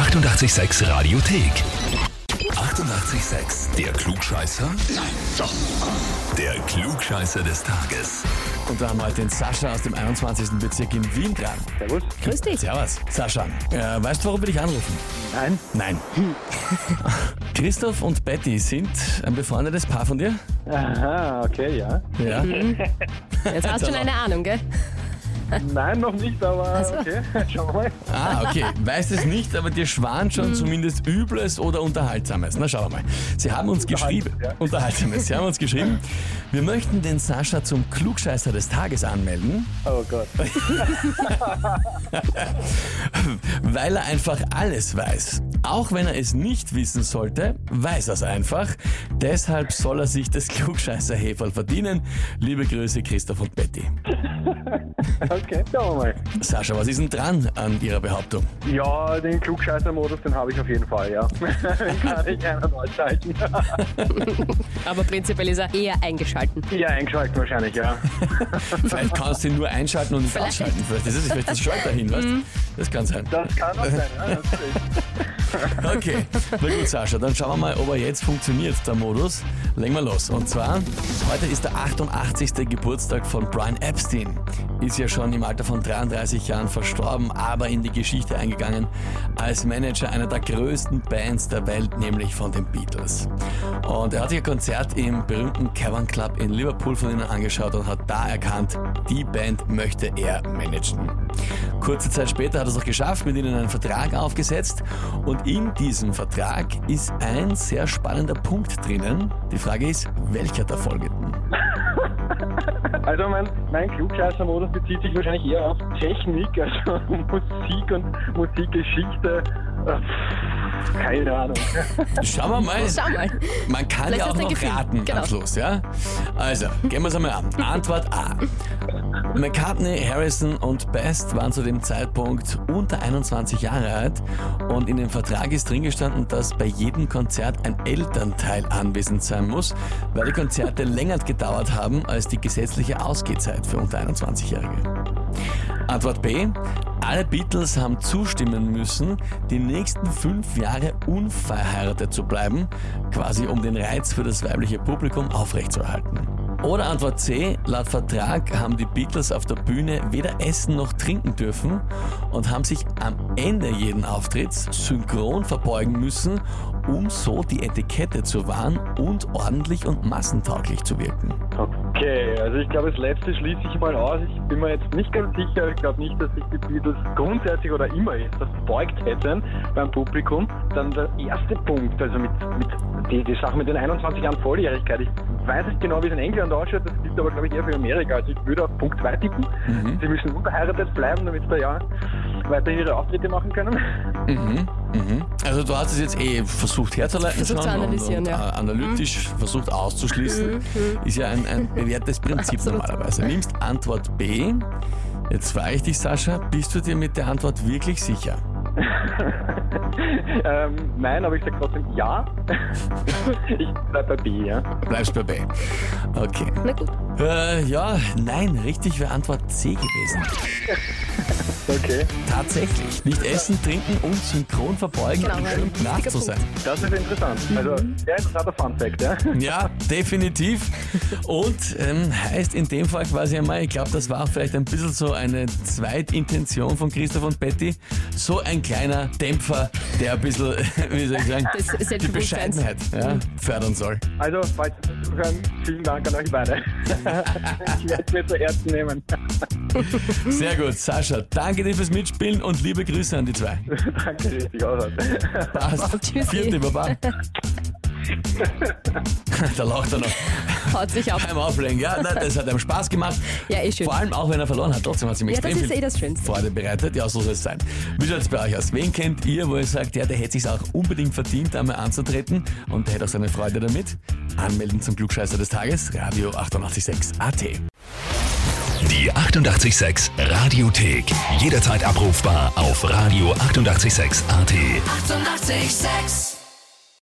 886 Radiothek. 88,6. Der Klugscheißer? Nein, doch. Der Klugscheißer des Tages. Und da haben wir heute den Sascha aus dem 21. Bezirk in Wien dran. Servus. Grüß dich. Servus. Sascha, äh, weißt du, warum wir dich anrufen? Nein. Nein. Christoph und Betty sind ein befreundetes Paar von dir? Aha, okay, ja. Ja. Jetzt hast du schon eine Ahnung, gell? Nein, noch nicht, aber okay. Schauen wir mal. Ah, okay. Weißt es nicht, aber dir schwan schon zumindest Übles oder Unterhaltsames. Na, schauen wir mal. Sie haben uns geschrieben. ja. Unterhaltsames. Sie haben uns geschrieben. Wir möchten den Sascha zum Klugscheißer des Tages anmelden, Oh Gott. weil er einfach alles weiß. Auch wenn er es nicht wissen sollte, weiß er es einfach. Deshalb soll er sich das klugscheißer -Häferl verdienen. Liebe Grüße, Christoph und Betty. Okay, schauen wir mal. Sascha, was ist denn dran an Ihrer Behauptung? Ja, den Klugscheißer-Modus, den habe ich auf jeden Fall, ja. den kann ich einen ausschalten. Aber prinzipiell ist er eher eingeschalten. ja, eingeschaltet wahrscheinlich, ja. Vielleicht kannst du ihn nur einschalten und nicht ausschalten. Vielleicht ist es vielleicht das Schalter hin, weißt du? Das kann sein. Das kann auch sein, ja. natürlich. Okay, na gut, Sascha, dann schauen wir mal, ob er jetzt funktioniert, der Modus. Legen wir los. Und zwar, heute ist der 88. Geburtstag von Brian Epstein. Ist ja schon im Alter von 33 Jahren verstorben, aber in die Geschichte eingegangen als Manager einer der größten Bands der Welt, nämlich von den Beatles. Und er hat sich ein Konzert im berühmten Cavern Club in Liverpool von ihnen angeschaut und hat da erkannt, die Band möchte er managen. Kurze Zeit später hat er es auch geschafft, mit ihnen einen Vertrag aufgesetzt und in diesem Vertrag ist ein sehr spannender Punkt drinnen. Die Frage ist, welcher der folgenden? Also mein, mein Klugscheißer-Modus bezieht sich wahrscheinlich eher auf Technik, also Musik und Musikgeschichte. Äh, Keine Ahnung. Schauen wir mal. Schau mal. Man kann Vielleicht ja auch noch Gefühl. raten Genau. am Schluss, ja? Also, gehen wir es einmal an. Antwort A. McCartney, Harrison und Best waren zu dem Zeitpunkt unter 21 Jahre alt und in dem Vertrag ist drin gestanden, dass bei jedem Konzert ein Elternteil anwesend sein muss, weil die Konzerte länger gedauert haben als die gesetzliche Ausgehzeit für unter 21-Jährige. Antwort B. Alle Beatles haben zustimmen müssen, die nächsten fünf Jahre unverheiratet zu bleiben, quasi um den Reiz für das weibliche Publikum aufrechtzuerhalten. Oder Antwort C. Laut Vertrag haben die Beatles auf der Bühne weder essen noch trinken dürfen und haben sich am Ende jeden Auftritts synchron verbeugen müssen, um so die Etikette zu wahren und ordentlich und massentauglich zu wirken. Okay, also ich glaube, das letzte schließe ich mal aus. Ich bin mir jetzt nicht ganz sicher. Ich glaube nicht, dass sich die Beatles grundsätzlich oder immer jetzt verbeugt hätten beim Publikum. Dann der erste Punkt, also mit, mit die, die Sache mit den 21 Jahren Volljährigkeit. Ich weiß nicht genau, wie es in England ausschaut. Das gilt aber, glaube ich, eher für Amerika. Also ich würde auf Punkt 2 tippen. Sie müssen unverheiratet bleiben, damit sie da ja weiter ihre Auftritte machen können. Mhm, mhm. Also du hast es jetzt eh versucht herzuleiten Versucht schon zu analysieren, und, und ja. äh, analytisch versucht auszuschließen. Ist ja ein, ein bewährtes Prinzip Absolut. normalerweise. Nimmst Antwort B. Jetzt frage ich dich, Sascha, bist du dir mit der Antwort wirklich sicher? ähm, nein, aber ich sage trotzdem ja. ich bleibe bei B, ja. Bleibst bei B. Okay. Na gut. Äh, ja, nein, richtig wäre Antwort C gewesen. Okay. Tatsächlich. Nicht essen, trinken und synchron verbeugen, Genau, um schön wichtiger zu sein. Das ist interessant. Also, sehr interessanter Fun-Fact, ja. Ja, definitiv. Und ähm, heißt in dem Fall quasi einmal, ich glaube, das war vielleicht ein bisschen so eine Zweitintention von Christoph und Betty, so ein kleiner Dämpfer, der ein bisschen, wie soll ich sagen, Das die Bescheidenheit ja, fördern soll. Also, falls Sie zuhören, vielen Dank an euch beide. ich werde es mir zu Herzen nehmen. Sehr gut, Sascha, danke dir fürs Mitspielen und liebe Grüße an die zwei. Danke, richtig aus. Passt. Tschüssi. Vierte, Baba. da lacht er noch Haut sich auf. beim Auflegen. Ja, nein, das hat ihm Spaß gemacht. Ja, eh schön. Vor allem auch, wenn er verloren hat. Trotzdem hat es ihm Ja, extrem das ist viel eh das Schönste. Freude bereitet. Ja, so soll es sein. Wie schaut es bei euch aus? Wen kennt ihr, wo ihr sagt, ja, der hätte sich auch unbedingt verdient, einmal anzutreten und der hätte auch seine Freude damit? Anmelden zum Klugscheißer des Tages, Radio 886 AT. Die 88,6 Radiothek. Jederzeit abrufbar auf radio886.at. 88,6. Eighty-eight, sex.